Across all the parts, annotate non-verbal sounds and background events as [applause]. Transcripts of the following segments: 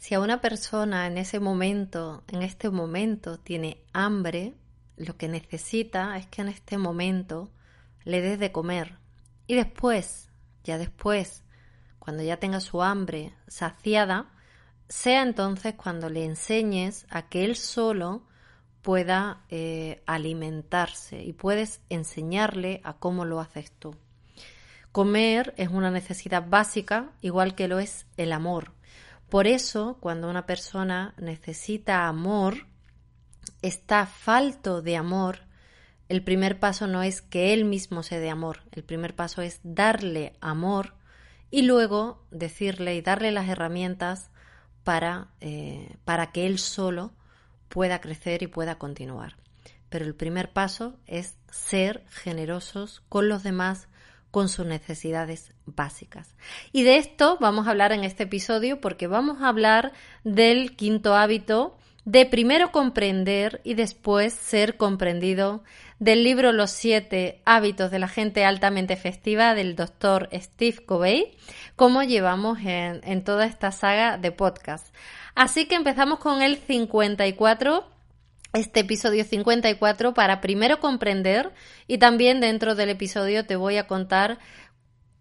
Si a una persona en ese momento, en este momento, tiene hambre, lo que necesita es que en este momento le des de comer. Y después, ya después, cuando ya tenga su hambre saciada, sea entonces cuando le enseñes a que él solo pueda eh, alimentarse y puedes enseñarle a cómo lo haces tú. Comer es una necesidad básica, igual que lo es el amor. Por eso, cuando una persona necesita amor, está falto de amor, el primer paso no es que él mismo se dé amor, el primer paso es darle amor y luego decirle y darle las herramientas para, eh, para que él solo pueda crecer y pueda continuar. Pero el primer paso es ser generosos con los demás, con sus necesidades básicas. Y de esto vamos a hablar en este episodio porque vamos a hablar del quinto hábito de primero comprender y después ser comprendido del libro Los siete hábitos de la gente altamente efectiva del doctor Steve Covey, como llevamos en, en toda esta saga de podcast. Así que empezamos con el 54 este episodio 54 para primero comprender y también dentro del episodio te voy a contar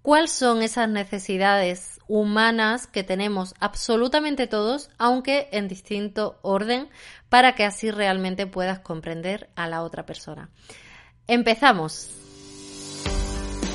cuáles son esas necesidades humanas que tenemos absolutamente todos, aunque en distinto orden, para que así realmente puedas comprender a la otra persona. Empezamos.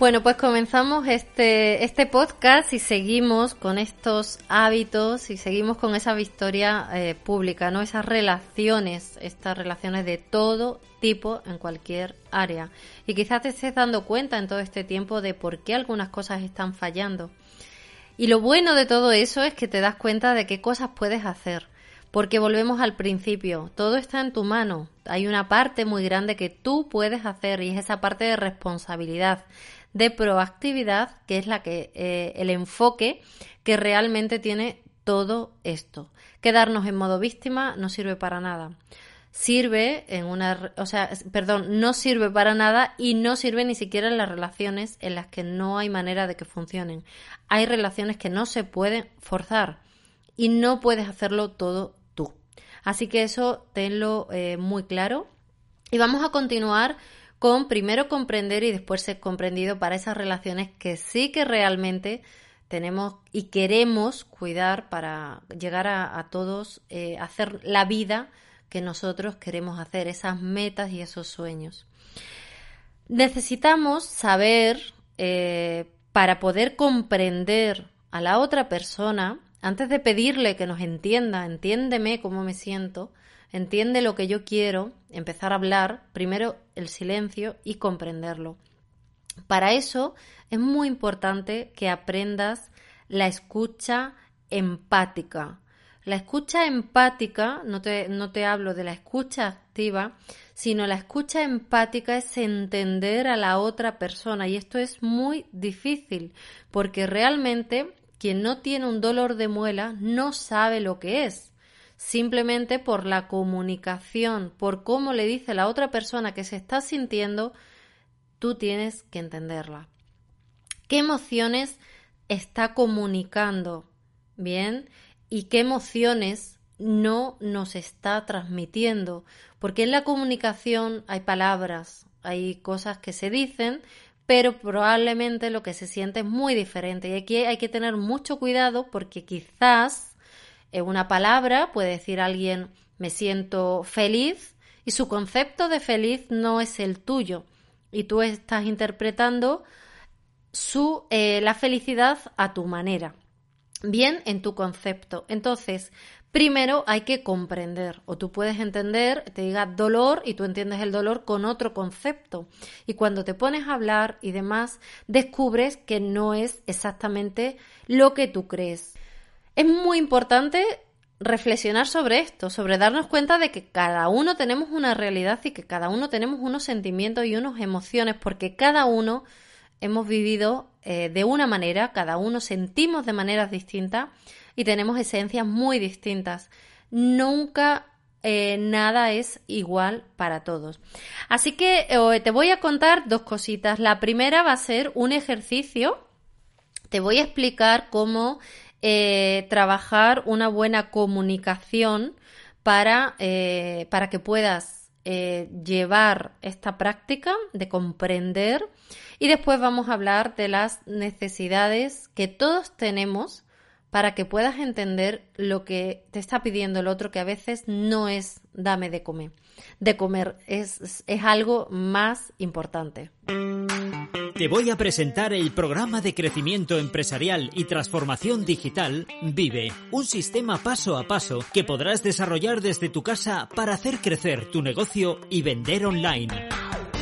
Bueno, pues comenzamos este, este podcast y seguimos con estos hábitos y seguimos con esa victoria eh, pública, ¿no? Esas relaciones, estas relaciones de todo tipo en cualquier área. Y quizás te estés dando cuenta en todo este tiempo de por qué algunas cosas están fallando. Y lo bueno de todo eso es que te das cuenta de qué cosas puedes hacer. Porque volvemos al principio, todo está en tu mano. Hay una parte muy grande que tú puedes hacer y es esa parte de responsabilidad de proactividad, que es la que eh, el enfoque que realmente tiene todo esto. Quedarnos en modo víctima no sirve para nada. Sirve en una, o sea, perdón, no sirve para nada y no sirve ni siquiera en las relaciones en las que no hay manera de que funcionen. Hay relaciones que no se pueden forzar y no puedes hacerlo todo tú. Así que eso tenlo eh, muy claro. Y vamos a continuar con primero comprender y después ser comprendido para esas relaciones que sí que realmente tenemos y queremos cuidar para llegar a, todos, eh, hacer la vida que nosotros queremos hacer, esas metas y esos sueños. Necesitamos saber, eh, para poder comprender a la otra persona, antes de pedirle que nos entienda, entiéndeme cómo me siento, entiende lo que yo quiero, empezar a hablar, primero el silencio y comprenderlo. Para eso es muy importante que aprendas la escucha empática. La escucha empática, no te, no te hablo de la escucha activa, sino la escucha empática es entender a la otra persona y esto es muy difícil porque realmente quien no tiene un dolor de muela no sabe lo que es simplemente por la comunicación, por cómo le dice la otra persona que se está sintiendo, tú tienes que entenderla. ¿Qué emociones está comunicando? Bien, y qué emociones no nos está transmitiendo, porque en la comunicación hay palabras, hay cosas que se dicen, pero probablemente lo que se siente es muy diferente y aquí hay que tener mucho cuidado porque quizás una palabra puede decir alguien me siento feliz y su concepto de feliz no es el tuyo y tú estás interpretando su, eh, la felicidad a tu manera, bien en tu concepto. Entonces, primero hay que comprender, o tú puedes entender, te diga dolor y tú entiendes el dolor con otro concepto. Y cuando te pones a hablar y demás, descubres que no es exactamente lo que tú crees. Es muy importante reflexionar sobre esto, sobre darnos cuenta de que cada uno tenemos una realidad y que cada uno tenemos unos sentimientos y unas emociones, porque cada uno hemos vivido eh, de una manera, cada uno sentimos de maneras distintas y tenemos esencias muy distintas. Nunca eh, nada es igual para todos. Así que eh, te voy a contar dos cositas. La primera va a ser un ejercicio. Te voy a explicar cómo eh, trabajar una buena comunicación para, eh, para que puedas eh, llevar esta práctica de comprender. Y después vamos a hablar de las necesidades que todos tenemos para que puedas entender lo que te está pidiendo el otro, que a veces no es dame de comer. De comer es, es algo más importante. Te voy a presentar el programa de crecimiento empresarial y transformación digital Vive, un sistema paso a paso que podrás desarrollar desde tu casa para hacer crecer tu negocio y vender online.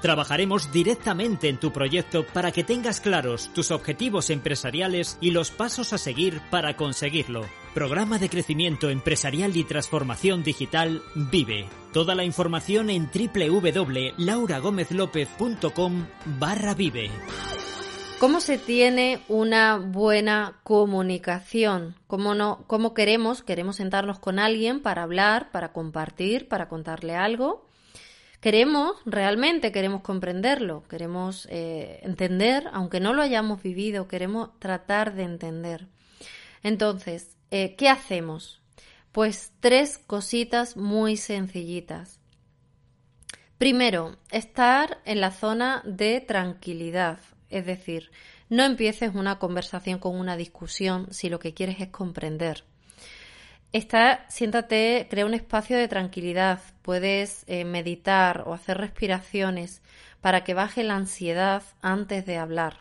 Trabajaremos directamente en tu proyecto para que tengas claros tus objetivos empresariales y los pasos a seguir para conseguirlo. Programa de crecimiento empresarial y transformación digital Vive. Toda la información en www.lauragomezlopez.com barra vive. ¿Cómo se tiene una buena comunicación? ¿Cómo, no, ¿Cómo queremos? Queremos sentarnos con alguien para hablar, para compartir, para contarle algo Queremos, realmente queremos comprenderlo, queremos eh, entender, aunque no lo hayamos vivido, queremos tratar de entender. Entonces, eh, ¿qué hacemos? Pues tres cositas muy sencillitas. Primero, estar en la zona de tranquilidad, es decir, no empieces una conversación con una discusión si lo que quieres es comprender. Está, siéntate, crea un espacio de tranquilidad. Puedes eh, meditar o hacer respiraciones para que baje la ansiedad antes de hablar.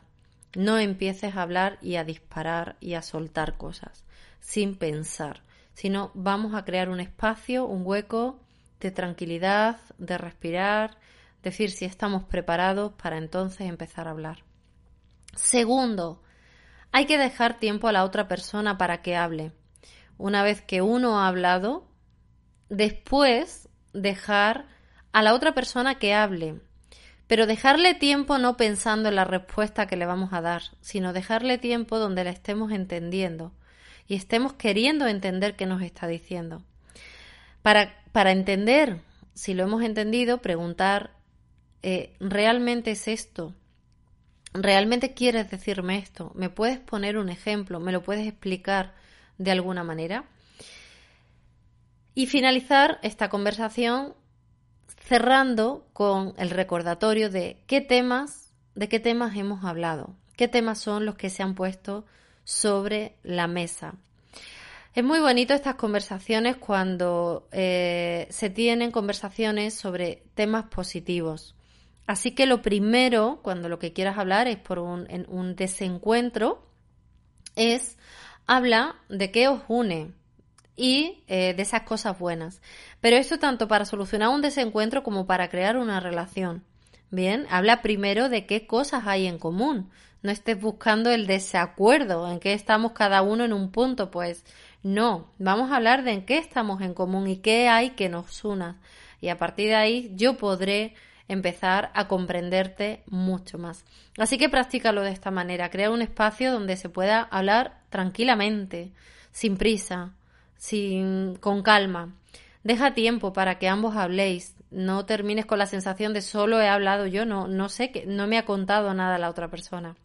No empieces a hablar y a disparar y a soltar cosas sin pensar, sino vamos a crear un espacio, un hueco de tranquilidad, de respirar, decir si estamos preparados para entonces empezar a hablar. Segundo, hay que dejar tiempo a la otra persona para que hable una vez que uno ha hablado, después dejar a la otra persona que hable. Pero dejarle tiempo no pensando en la respuesta que le vamos a dar, sino dejarle tiempo donde le estemos entendiendo y estemos queriendo entender qué nos está diciendo. Para, para entender si lo hemos entendido, preguntar, eh, ¿realmente es esto? ¿Realmente quieres decirme esto? ¿Me puedes poner un ejemplo? ¿Me lo puedes explicar? De alguna manera. Y finalizar esta conversación cerrando con el recordatorio de qué temas, de qué temas hemos hablado, qué temas son los que se han puesto sobre la mesa. Es muy bonito estas conversaciones cuando eh, se tienen conversaciones sobre temas positivos. Así que lo primero, cuando lo que quieras hablar es por un, un desencuentro, es habla de qué os une y eh, de esas cosas buenas. Pero esto tanto para solucionar un desencuentro como para crear una relación. Bien, habla primero de qué cosas hay en común. No estés buscando el desacuerdo, en qué estamos cada uno en un punto, pues no, vamos a hablar de en qué estamos en común y qué hay que nos una. Y a partir de ahí yo podré empezar a comprenderte mucho más. Así que practícalo de esta manera, crea un espacio donde se pueda hablar tranquilamente, sin prisa, sin con calma. Deja tiempo para que ambos habléis, no termines con la sensación de solo he hablado yo, no no sé que no me ha contado nada la otra persona.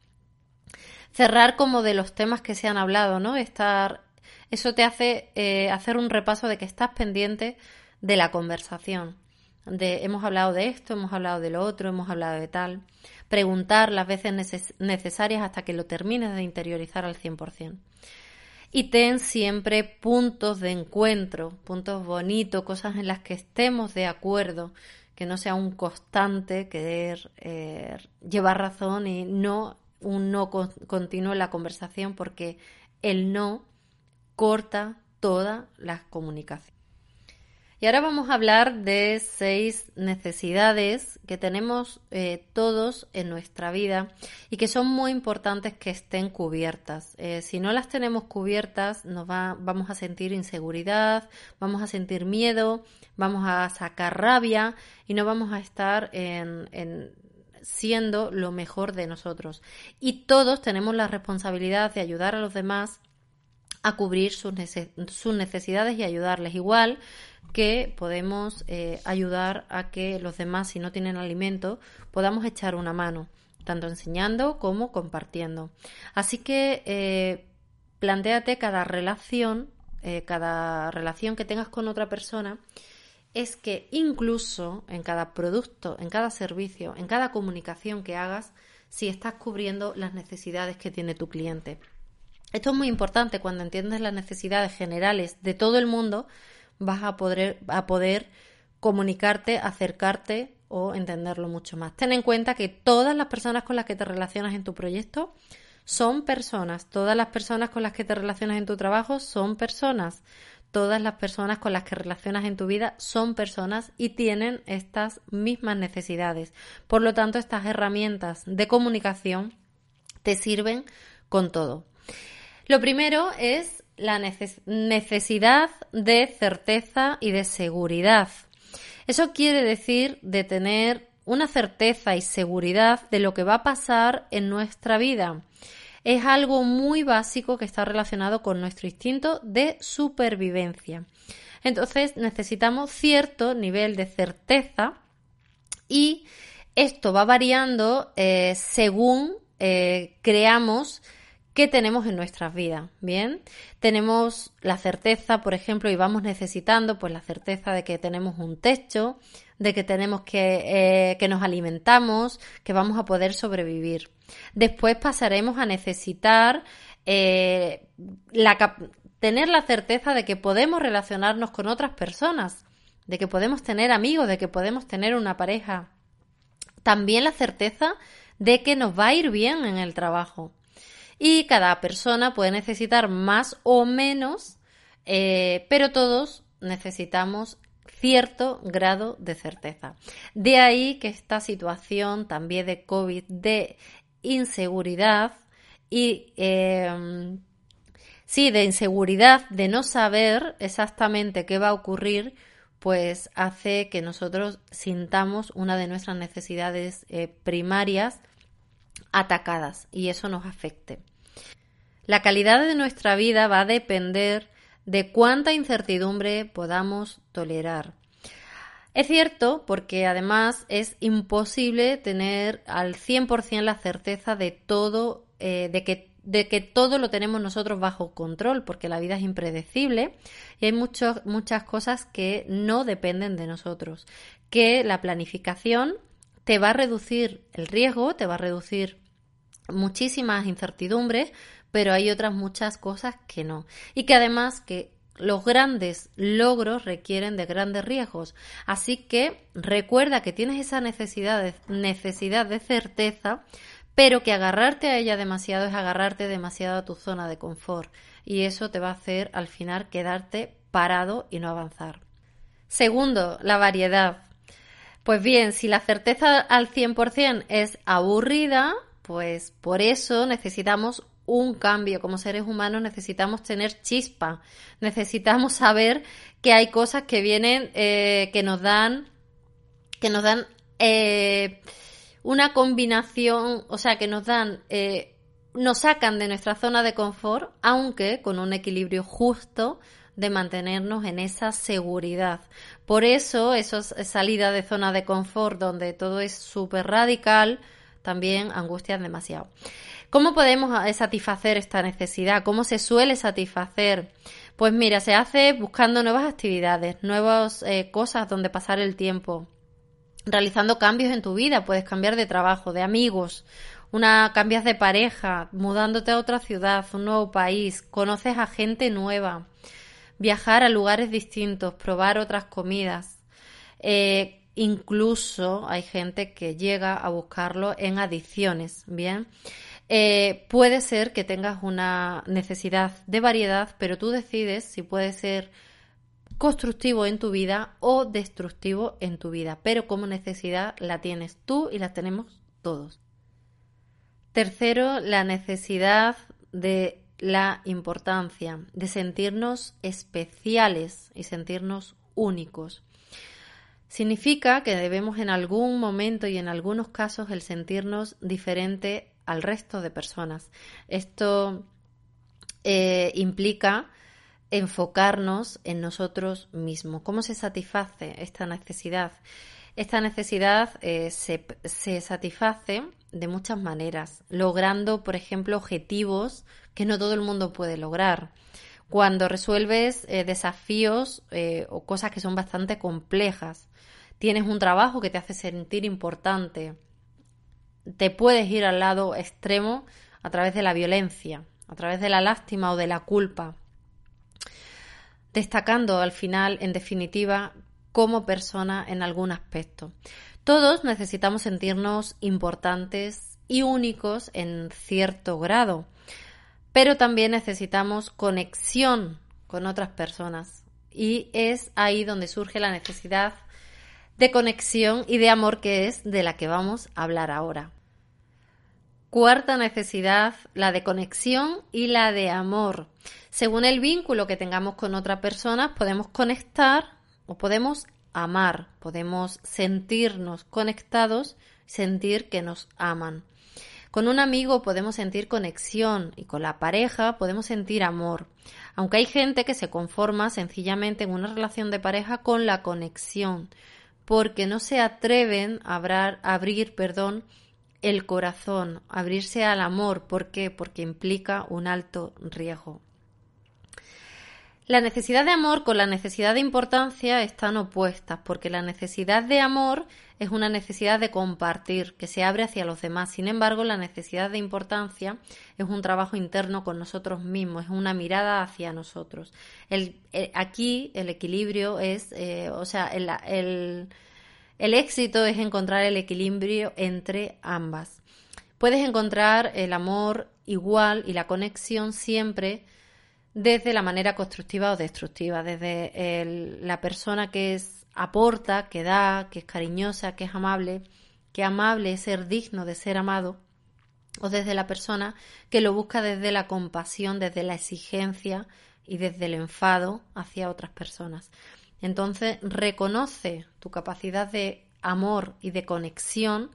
Cerrar como de los temas que se han hablado, ¿no? Estar eso te hace eh, hacer un repaso de que estás pendiente de la conversación de hemos hablado de esto, hemos hablado de lo otro, hemos hablado de tal. Preguntar las veces necesarias hasta que lo termines de interiorizar al 100%. y ten siempre puntos de encuentro, puntos bonitos, cosas en las que estemos de acuerdo, que no sea un constante querer eh, llevar razón y no un no continuo en la conversación porque el no corta toda la comunicación. Y ahora vamos a hablar de seis necesidades que tenemos eh, todos en nuestra vida y que son muy importantes que estén cubiertas. Eh, si no las tenemos cubiertas, nos va, vamos a sentir inseguridad, vamos a sentir miedo, vamos a sacar rabia y no vamos a estar en, siendo lo mejor de nosotros. Y todos tenemos la responsabilidad de ayudar a los demás a cubrir sus necesidades y ayudarles. Igual que podemos eh, ayudar a que los demás, si no tienen alimento, podamos echar una mano, tanto enseñando como compartiendo. Así que eh, planteate cada relación, eh, cada relación que tengas con otra persona, es que incluso en cada producto, en cada servicio, en cada comunicación que hagas, si estás cubriendo las necesidades que tiene tu cliente. Esto es muy importante cuando entiendes las necesidades generales de todo el mundo, vas a poder, a poder comunicarte, acercarte o entenderlo mucho más. Ten en cuenta que todas las personas con las que te relacionas en tu proyecto son personas, todas las personas con las que te relacionas en tu trabajo son personas, todas las personas con las que relacionas en tu vida son personas y tienen estas mismas necesidades. Por lo tanto, estas herramientas de comunicación te sirven con todo. Lo primero es la necesidad de certeza y de seguridad. Eso quiere decir de tener una certeza y seguridad de lo que va a pasar en nuestra vida. Es algo muy básico que está relacionado con nuestro instinto de supervivencia. Entonces necesitamos cierto nivel de certeza y esto va variando eh, según eh, creamos ¿Qué tenemos en nuestras vidas, ¿bien? Tenemos la certeza, por ejemplo, y vamos necesitando pues la certeza de que tenemos un techo, de que tenemos que, eh, que nos alimentamos, que vamos a poder sobrevivir. Después pasaremos a necesitar eh, tener la certeza de que podemos relacionarnos con otras personas, de que podemos tener amigos, de que podemos tener una pareja. También la certeza de que nos va a ir bien en el trabajo y cada persona puede necesitar más o menos, eh, pero todos necesitamos cierto grado de certeza. De ahí que esta situación también de COVID, de inseguridad y em, sí, de inseguridad, de no saber exactamente qué va a ocurrir, pues hace que nosotros sintamos una de nuestras necesidades eh, primarias atacadas y eso nos afecte. La calidad de nuestra vida va a depender de cuánta incertidumbre podamos tolerar. Es cierto porque además es imposible tener al 100% la certeza de todo, eh, de, que, de que todo lo tenemos nosotros bajo control, porque la vida es impredecible y hay muchas cosas que no dependen de nosotros. Que la planificación te va a reducir el riesgo, te va a reducir muchísimas incertidumbres, pero hay otras muchas cosas que no. Y que además que los grandes logros requieren de grandes riesgos. Así que recuerda que tienes esa necesidad de, necesidad de certeza, pero que agarrarte a ella demasiado es agarrarte demasiado a tu zona de confort. Y eso te va a hacer al final quedarte parado y no avanzar. Segundo, la variedad. Pues bien, si la certeza al 100% es aburrida, pues por eso necesitamos un cambio. Como seres humanos necesitamos tener chispa, necesitamos saber que hay cosas que vienen, eh, que nos dan, que nos dan eh, una combinación, o sea, que nos dan, eh, nos sacan de nuestra zona de confort, aunque con un equilibrio justo de mantenernos en esa seguridad. Por eso, esa salida de zona de confort donde todo es súper radical, también angustian demasiado. ¿Cómo podemos eh, satisfacer esta necesidad? ¿Cómo se suele satisfacer? Pues mira, se hace buscando nuevas actividades, nuevas eh, cosas donde pasar el tiempo, realizando cambios en tu vida. Puedes cambiar de trabajo, de amigos una cambias de pareja, mudándote a otra ciudad, un nuevo país, conoces a gente nueva, viajar a lugares distintos, probar otras comidas. Eh, incluso hay gente que llega a buscarlo en adicciones, ¿bien? Eh, puede ser que tengas una necesidad de variedad, pero tú decides si puede ser constructivo en tu vida o destructivo en tu vida, pero como necesidad la tienes tú y la tenemos todos. Tercero, la necesidad de la importancia de sentirnos especiales y sentirnos únicos. Significa que debemos en algún momento y en algunos casos el sentirnos diferente al resto de personas. Esto eh, implica enfocarnos en nosotros mismos. ¿Cómo se satisface esta necesidad? Esta necesidad eh, se, se, satisface de muchas maneras, logrando, por ejemplo, objetivos que no todo el mundo puede lograr. Cuando resuelves eh, desafíos o cosas que son bastante complejas, tienes un trabajo que te hace sentir importante, te puedes ir al lado extremo a través de la violencia, a través de la lástima o de la culpa, destacando al final, en definitiva, como persona en algún aspecto. Todos necesitamos sentirnos importantes y únicos en cierto grado, pero también necesitamos conexión con otras personas y es ahí donde surge la necesidad de conexión y de amor que es de la que vamos a hablar ahora. Cuarta necesidad, la de conexión y la de amor. Según el vínculo que tengamos con otra persona, podemos conectar o podemos amar, podemos sentirnos conectados, sentir que nos aman. Con un amigo podemos sentir conexión y con la pareja podemos sentir amor. Aunque hay gente que se conforma sencillamente en una relación de pareja con la conexión, porque no se atreven a abrir, perdón, el corazón, abrirse al amor. ¿Por qué? Porque implica un alto riesgo. La necesidad de amor con la necesidad de importancia están opuestas, porque la necesidad de amor es una necesidad de compartir, que se abre hacia los demás. Sin embargo, la necesidad de importancia es un trabajo interno con nosotros mismos, es una mirada hacia nosotros. El, aquí el equilibrio es, eh, o sea, el éxito es encontrar el equilibrio entre ambas. Puedes encontrar el amor igual y la conexión siempre desde la manera constructiva o destructiva, desde la persona que es aporta, que da, que es cariñosa, que es amable, que amable es ser digno de ser amado, o desde la persona que lo busca desde la compasión, desde la exigencia y desde el enfado hacia otras personas. Entonces reconoce tu capacidad de amor y de conexión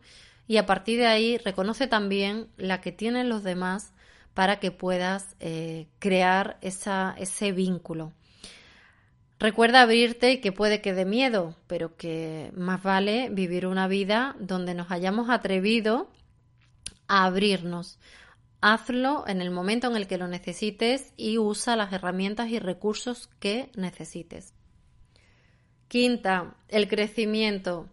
y a partir de ahí reconoce también la que tienen los demás para que puedas eh, crear ese vínculo. Recuerda abrirte y que puede que dé miedo, pero que más vale vivir una vida donde nos hayamos atrevido a abrirnos. Hazlo en el momento en el que lo necesites y usa las herramientas y recursos que necesites. Quinta, el crecimiento.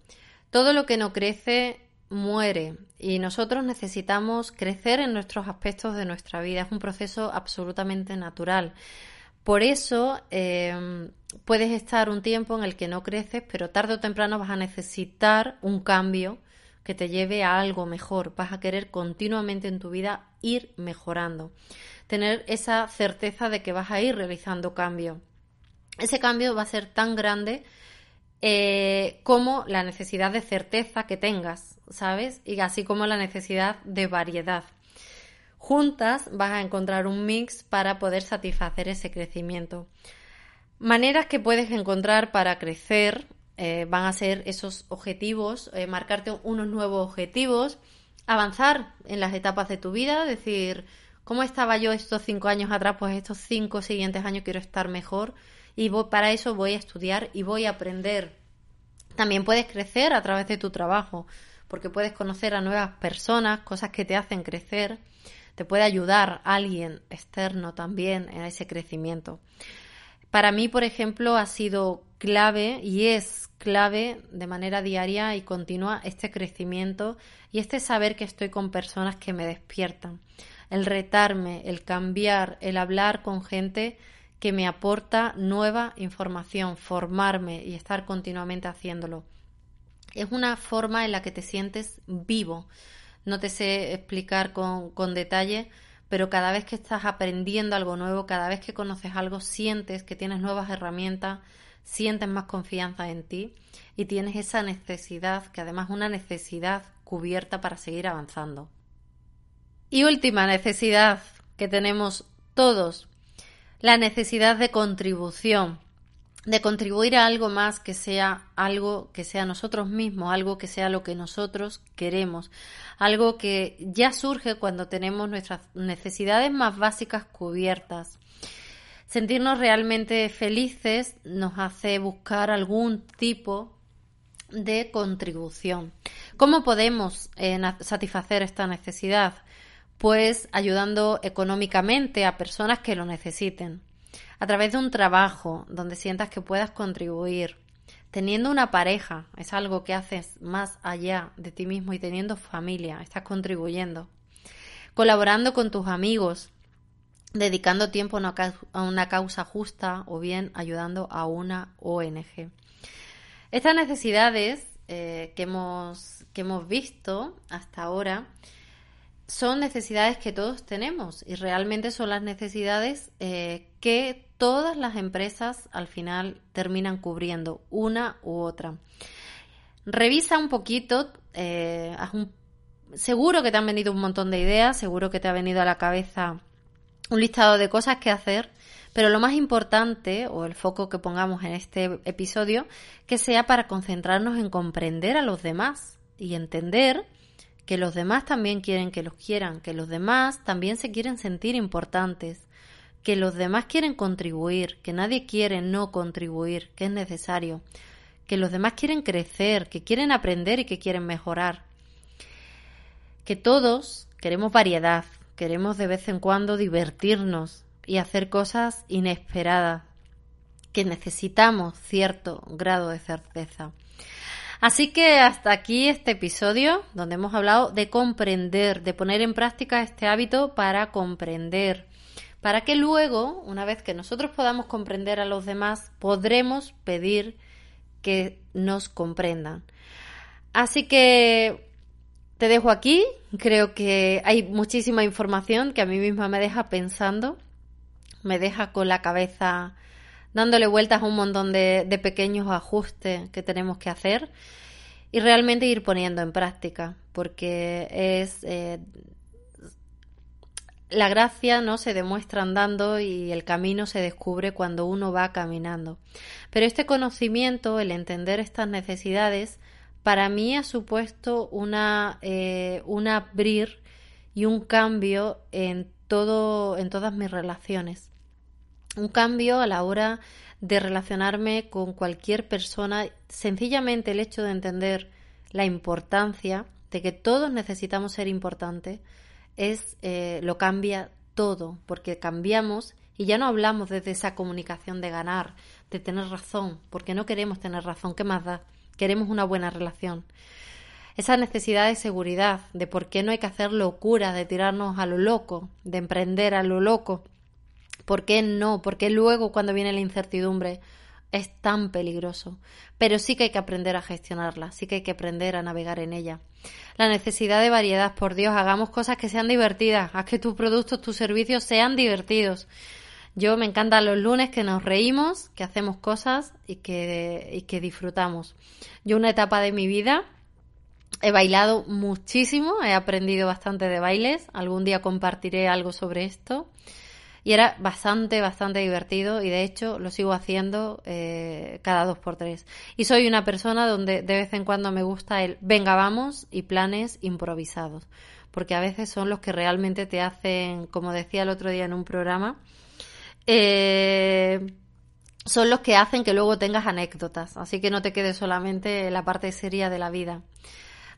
Todo lo que no crece muere y nosotros necesitamos crecer en nuestros aspectos de nuestra vida. Es un proceso absolutamente natural. Por eso em, puedes estar un tiempo en el que no creces, pero tarde o temprano vas a necesitar un cambio que te lleve a algo mejor. Vas a querer continuamente en tu vida ir mejorando. Tener esa certeza de que vas a ir realizando cambio. Ese cambio va a ser tan grande eh, como la necesidad de certeza que tengas, ¿sabes? Y así como la necesidad de variedad. Juntas vas a encontrar un mix para poder satisfacer ese crecimiento. Maneras que puedes encontrar para crecer eh, van a ser esos objetivos, eh, marcarte unos nuevos objetivos, avanzar en las etapas de tu vida, decir, ¿cómo estaba yo estos cinco años atrás? Pues estos cinco siguientes años quiero estar mejor y para eso voy a estudiar y voy a aprender. También puedes crecer a través de tu trabajo, porque puedes conocer a nuevas personas, cosas que te hacen crecer. Te puede ayudar alguien externo también en ese crecimiento. para mí, por ejemplo, ha sido clave y es clave de manera diaria y continua este crecimiento y este saber que estoy con personas que me despiertan. El retarme, el cambiar, el hablar con gente que me aporta nueva información, formarme y estar continuamente haciéndolo. Es una forma en la que te sientes vivo. No te sé explicar con, con detalle, pero cada vez que estás aprendiendo algo nuevo, cada vez que conoces algo, sientes que tienes nuevas herramientas, sientes más confianza en ti y tienes esa necesidad, que además una necesidad cubierta para seguir avanzando. Y última necesidad que tenemos todos, la necesidad de contribución, de contribuir a algo más que sea algo que sea nosotros mismos, algo que sea lo que nosotros queremos, algo que ya surge cuando tenemos nuestras necesidades más básicas cubiertas. Sentirnos realmente felices nos hace buscar algún tipo de contribución. ¿Cómo podemos eh, satisfacer esta necesidad? Pues ayudando económicamente a personas que lo necesiten a través de un trabajo donde sientas que puedas contribuir, teniendo una pareja, es algo que haces más allá de ti mismo y teniendo familia, estás contribuyendo, colaborando con tus amigos, dedicando tiempo a una causa justa o bien ayudando a una ONG. Estas necesidades eh, que, hemos, que hemos visto hasta ahora son necesidades que todos tenemos y realmente son las necesidades eh, que todas las empresas al final terminan cubriendo una u otra. Revisa un poquito, eh, seguro que te han venido un montón de ideas, seguro que te ha venido a la cabeza un listado de cosas que hacer, pero lo más importante, o el foco que pongamos en este episodio, que sea para concentrarnos en comprender a los demás y entender que los demás también quieren que los quieran, que los demás también se quieren sentir importantes, que los demás quieren contribuir, que nadie quiere no contribuir, que es necesario, que los demás quieren crecer, que quieren aprender y que quieren mejorar, que todos queremos variedad, queremos de vez en cuando divertirnos y hacer cosas inesperadas, que necesitamos cierto grado de certeza. Así que hasta aquí este episodio donde hemos hablado de comprender, de poner en práctica este hábito para comprender, para que luego, una vez que nosotros podamos comprender a los demás, podremos pedir que nos comprendan. Así que te dejo aquí, creo que hay muchísima información que a mí misma me deja pensando, me deja con la cabeza dándole vueltas a un montón de, pequeños ajustes que tenemos que hacer y realmente ir poniendo en práctica, porque es eh, la gracia no se demuestra andando y el camino se descubre cuando uno va caminando. Pero este conocimiento, el entender estas necesidades, para mí ha supuesto una, eh, un abrir y un cambio en todo, en todas mis relaciones. Un cambio a la hora de relacionarme con cualquier persona, sencillamente el hecho de entender la importancia de que todos necesitamos ser importantes, es eh, lo cambia todo, porque cambiamos y ya no hablamos desde esa comunicación de ganar, de tener razón, porque no queremos tener razón, ¿qué más da? Queremos una buena relación. Esa necesidad de seguridad, de por qué no hay que hacer locura, de tirarnos a lo loco, de emprender a lo loco. ¿Por qué no? ¿Por qué luego cuando viene la incertidumbre es tan peligroso? Pero sí que hay que aprender a gestionarla, sí que hay que aprender a navegar en ella la necesidad de variedad. Por Dios, hagamos cosas que sean divertidas, haz que tus productos, tus servicios sean divertidos. Yo me encantan los lunes que nos reímos, que hacemos cosas y que, y que disfrutamos. Yo una etapa de mi vida he bailado muchísimo, he aprendido bastante de bailes, algún día compartiré algo sobre esto y era bastante, bastante divertido y de hecho lo sigo haciendo eh, cada dos por tres. Y soy una persona donde de vez en cuando me gusta el venga vamos y planes improvisados, porque a veces son los que realmente te hacen, como decía el otro día en un programa, eh, son los que hacen que luego tengas anécdotas, así que no te quedes solamente en la parte seria de la vida.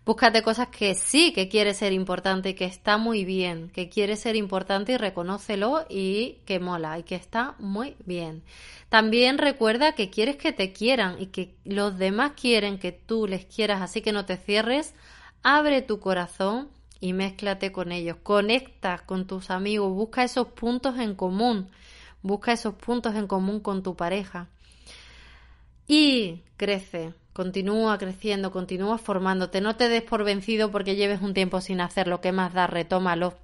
Búscate cosas que sí que quieres ser importante y que está muy bien, que quieres ser importante y reconócelo y que mola y que está muy bien. También recuerda que quieres que te quieran y que los demás quieren que tú les quieras, así que no te cierres, abre tu corazón y mézclate con ellos, conecta con tus amigos, busca esos puntos en común, busca esos puntos en común con tu pareja. Y crece, continúa creciendo, continúa formándote, no te des por vencido porque lleves un tiempo sin hacer lo que más da, retómalo.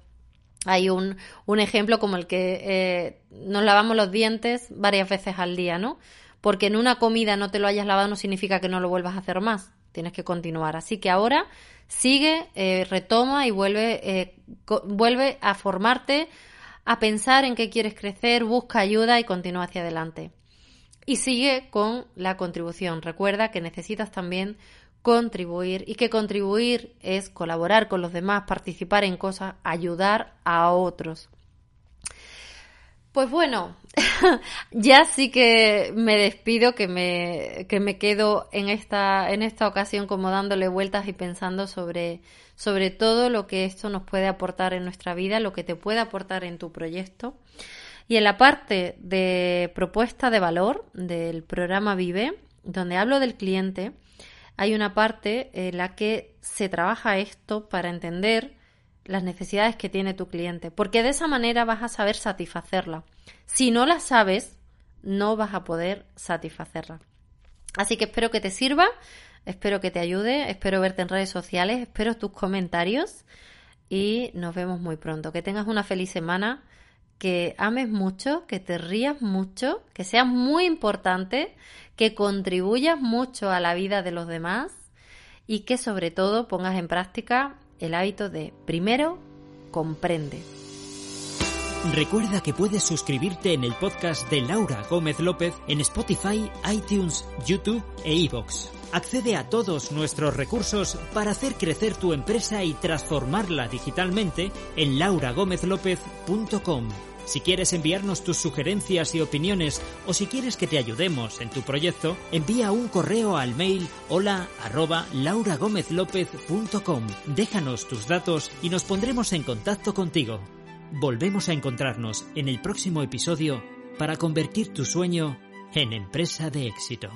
Hay un, un ejemplo como el que eh, nos lavamos los dientes varias veces al día, ¿no? Porque en una comida no te lo hayas lavado no significa que no lo vuelvas a hacer más, tienes que continuar. Así que ahora sigue, eh, retoma y vuelve, eh, vuelve a formarte, a pensar en qué quieres crecer, busca ayuda y continúa hacia adelante. Y sigue con la contribución. Recuerda que necesitas también contribuir y que contribuir es colaborar con los demás, participar en cosas, ayudar a otros. Pues bueno, [laughs] ya sí que me despido, que me, que me quedo en esta, en esta ocasión como dándole vueltas y pensando sobre, sobre todo lo que esto nos puede aportar en nuestra vida, lo que te puede aportar en tu proyecto. Y en la parte de propuesta de valor del programa Vive, donde hablo del cliente, hay una parte en la que se trabaja esto para entender las necesidades que tiene tu cliente, porque de esa manera vas a saber satisfacerla. Si no la sabes, no vas a poder satisfacerla. Así que espero que te sirva, espero que te ayude, espero verte en redes sociales, espero tus comentarios y nos vemos muy pronto. Que tengas una feliz semana que ames mucho, que te rías mucho, que seas muy importante, que contribuyas mucho a la vida de los demás y que sobre todo pongas en práctica el hábito de primero comprende. Recuerda que puedes suscribirte en el podcast de Laura Gómez López en Spotify, iTunes, YouTube e iVoox. Accede a todos nuestros recursos para hacer crecer tu empresa y transformarla digitalmente en lauragomezlopez.com. Si quieres enviarnos tus sugerencias y opiniones o si quieres que te ayudemos en tu proyecto, envía un correo al mail hola arroba. Déjanos tus datos y nos pondremos en contacto contigo. Volvemos a encontrarnos en el próximo episodio para convertir tu sueño en empresa de éxito.